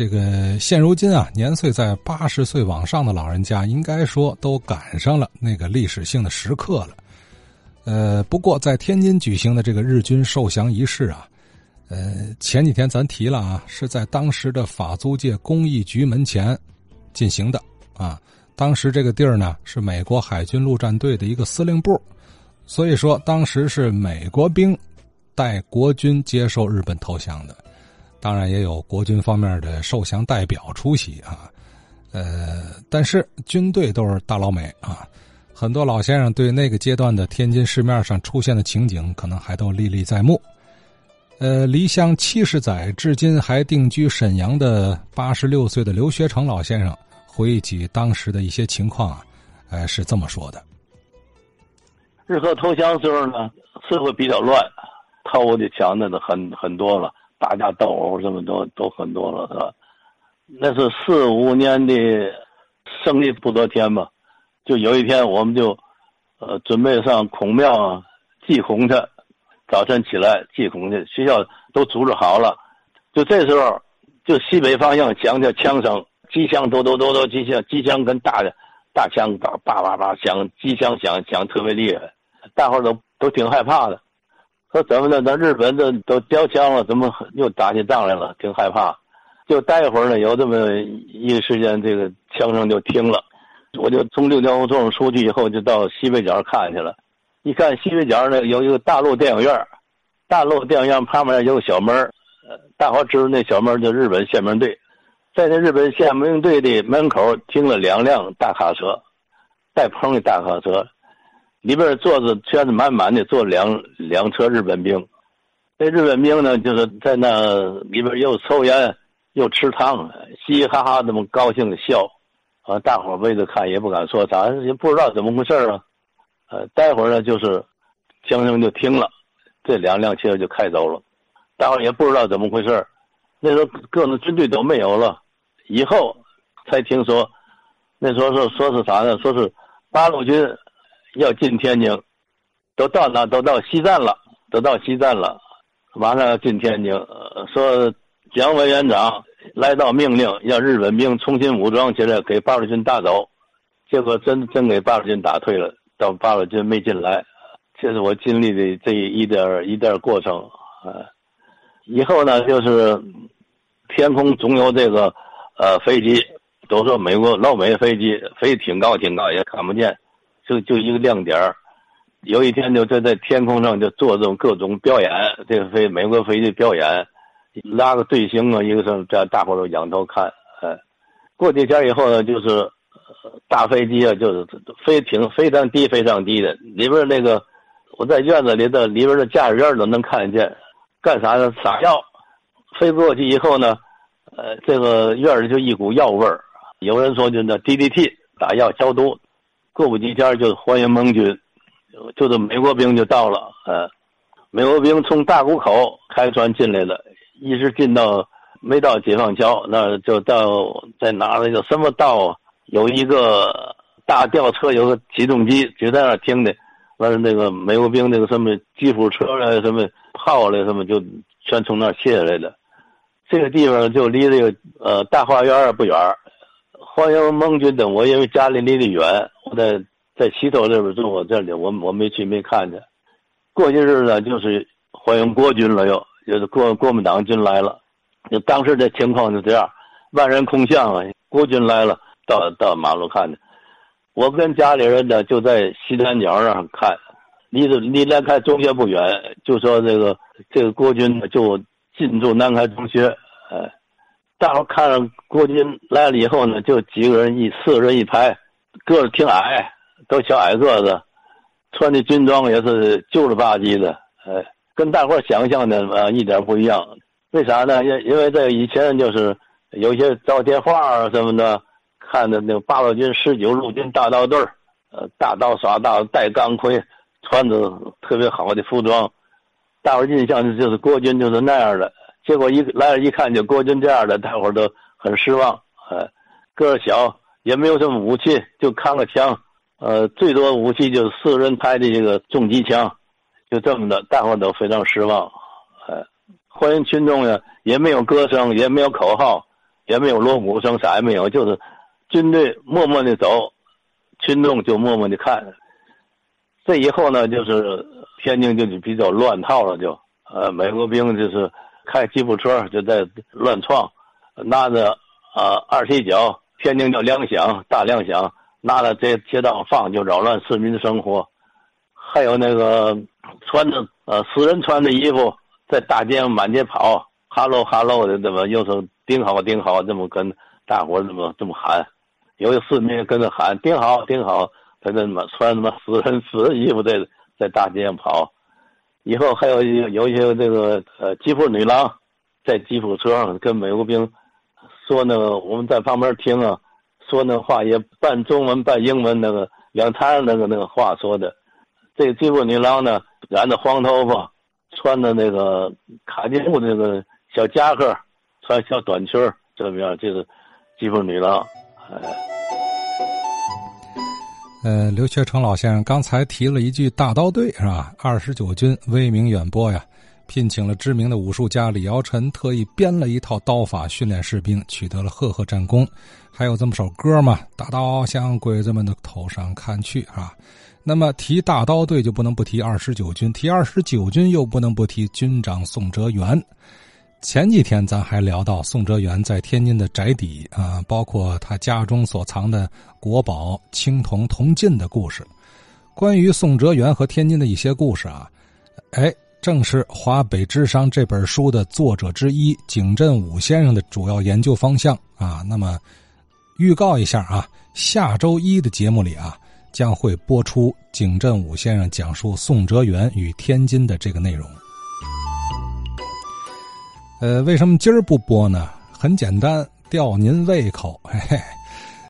这个现如今啊，年岁在八十岁往上的老人家，应该说都赶上了那个历史性的时刻了。呃，不过在天津举行的这个日军受降仪式啊，呃，前几天咱提了啊，是在当时的法租界公益局门前进行的啊。当时这个地儿呢，是美国海军陆战队的一个司令部，所以说当时是美国兵带国军接受日本投降的。当然也有国军方面的受降代表出席啊，呃，但是军队都是大老美啊，很多老先生对那个阶段的天津市面上出现的情景可能还都历历在目。呃，离乡七十载，至今还定居沈阳的八十六岁的刘学成老先生回忆起当时的一些情况啊，呃，是这么说的：日俄投降时候呢，社会比较乱，偷的抢的都很很多了。打架斗殴什么都都很多了，是吧？那是四五年的胜利不多天吧？就有一天，我们就呃准备上孔庙祭孔去。早晨起来祭孔去，学校都组织好了。就这时候，就西北方向响着枪声，机枪都都都都机枪，机枪跟大的大枪叭叭叭叭响，机枪响响特别厉害，大伙都都挺害怕的。说怎么的？那日本的都交枪了，怎么又打起仗来了？挺害怕。就待一会儿呢，有这么一时间，这个枪声就停了。我就从六条胡同出去以后，就到西北角看去了。一看西北角那有一个大陆电影院，大陆电影院旁边有个小门呃，大伙知道那小门就日本宪兵队，在那日本宪兵队的门口停了两辆大卡车，带棚的大卡车。里边坐着全是满满的，坐两两车日本兵。那日本兵呢，就是在那里边又抽烟又吃汤，嘻嘻哈哈那么高兴的笑。啊，大伙围着看也不敢说啥，也不知道怎么回事啊。呃，待会儿呢，就是枪声就停了，这两辆车就开走了。大伙也不知道怎么回事那时候各种军队都没有了，以后才听说，那时候说说是啥呢？说是八路军。要进天津，都到那，都到西站了，都到西站了，马上要进天津。说蒋委员长来到命令，让日本兵重新武装起来，给八路军打走。结果真真给八路军打退了，到八路军没进来。这是我经历的这一点一点过程啊。以后呢，就是天空总有这个呃飞机，都说美国老美飞机飞挺高挺高，也看不见。就就一个亮点儿，有一天就在在天空上就做这种各种表演，这个飞美国飞机表演，拉个队形啊，一个是这大伙都仰头看。哎，过几天以后呢，就是大飞机啊，就是飞挺非常低非常低的，里边那个我在院子里的里边的驾驶员都能看见，干啥呢？撒药，飞过去以后呢，呃，这个院里就一股药味儿，有人说就那 DDT 打药消毒。过不几天就欢迎盟军，就是美国兵就到了。呃，美国兵从大沽口开船进来了，一直进到没到解放桥，那就到在哪那叫什么道？有一个大吊车，有个起重机就在那停的。完了，那个美国兵那个什么吉普车啊，什么炮了什么，就全从那卸下来的。这个地方就离这个呃大花园不远。欢迎盟军的，我因为家里离得远，在在西头这边住，我这里我我没去没看见。过些日子就是欢迎国军了，又就是国国民党军来了。就当时的情况就这样，万人空巷啊，国军来了，到到马路看的。我跟家里人呢就在西南角上看，离着离南开中学不远，就说这个这个国军就进驻南开中学，哎。大伙看着国军来了以后呢，就几个人一四个人一排，个子挺矮，都小矮个子，穿的军装也是旧了吧唧的，哎，跟大伙想象的啊一点不一样。为啥呢？因因为这以前就是有些照电话啊什么的，看的那个八路军十九路军大刀队呃，大刀耍大带钢盔，穿着特别好的服装，大伙印象就是国军就是那样的。结果一来了，一看就国军这样的，大伙都很失望。哎，个儿小，也没有什么武器，就扛个枪，呃，最多武器就是四人抬的这个重机枪，就这么的，大伙都非常失望。哎，欢迎群众呀，也没有歌声，也没有口号，也没有锣鼓声，啥也没有，就是军队默默的走，群众就默默的看。这以后呢，就是天津就比较乱套了，就呃，美国兵就是开吉普车就在乱闯，拿着呃二踢脚，天津叫粮饷，大粮饷，拿着这铁刀放，就扰乱市民的生活。还有那个穿着呃死人穿的衣服，在大街上满街跑，哈喽哈喽的，怎么又是顶好顶好，这么跟大伙这么这么喊，有些市民跟着喊顶好顶好。他这么穿什么死人死人衣服在在大街上跑，以后还有有一些这个呃吉普女郎，在吉普车上跟美国兵说那个我们在旁边听啊，说那话也半中文半英文那个两摊那个那个话说的，这个吉普女郎呢染着黄头发，穿的那个卡其布那个小夹克，穿小短裙这么样就是吉普女郎，哎。呃，刘学成老先生刚才提了一句“大刀队”是吧？二十九军威名远播呀，聘请了知名的武术家李尧臣，特意编了一套刀法训练士兵，取得了赫赫战功。还有这么首歌嘛，“大刀向鬼子们的头上砍去”啊。那么提大刀队就不能不提二十九军，提二十九军又不能不提军长宋哲元。前几天咱还聊到宋哲元在天津的宅邸啊，包括他家中所藏的国宝青铜铜镜的故事。关于宋哲元和天津的一些故事啊，哎，正是《华北之殇》这本书的作者之一景振武先生的主要研究方向啊。那么，预告一下啊，下周一的节目里啊，将会播出景振武先生讲述宋哲元与天津的这个内容。呃，为什么今儿不播呢？很简单，吊您胃口，嘿嘿。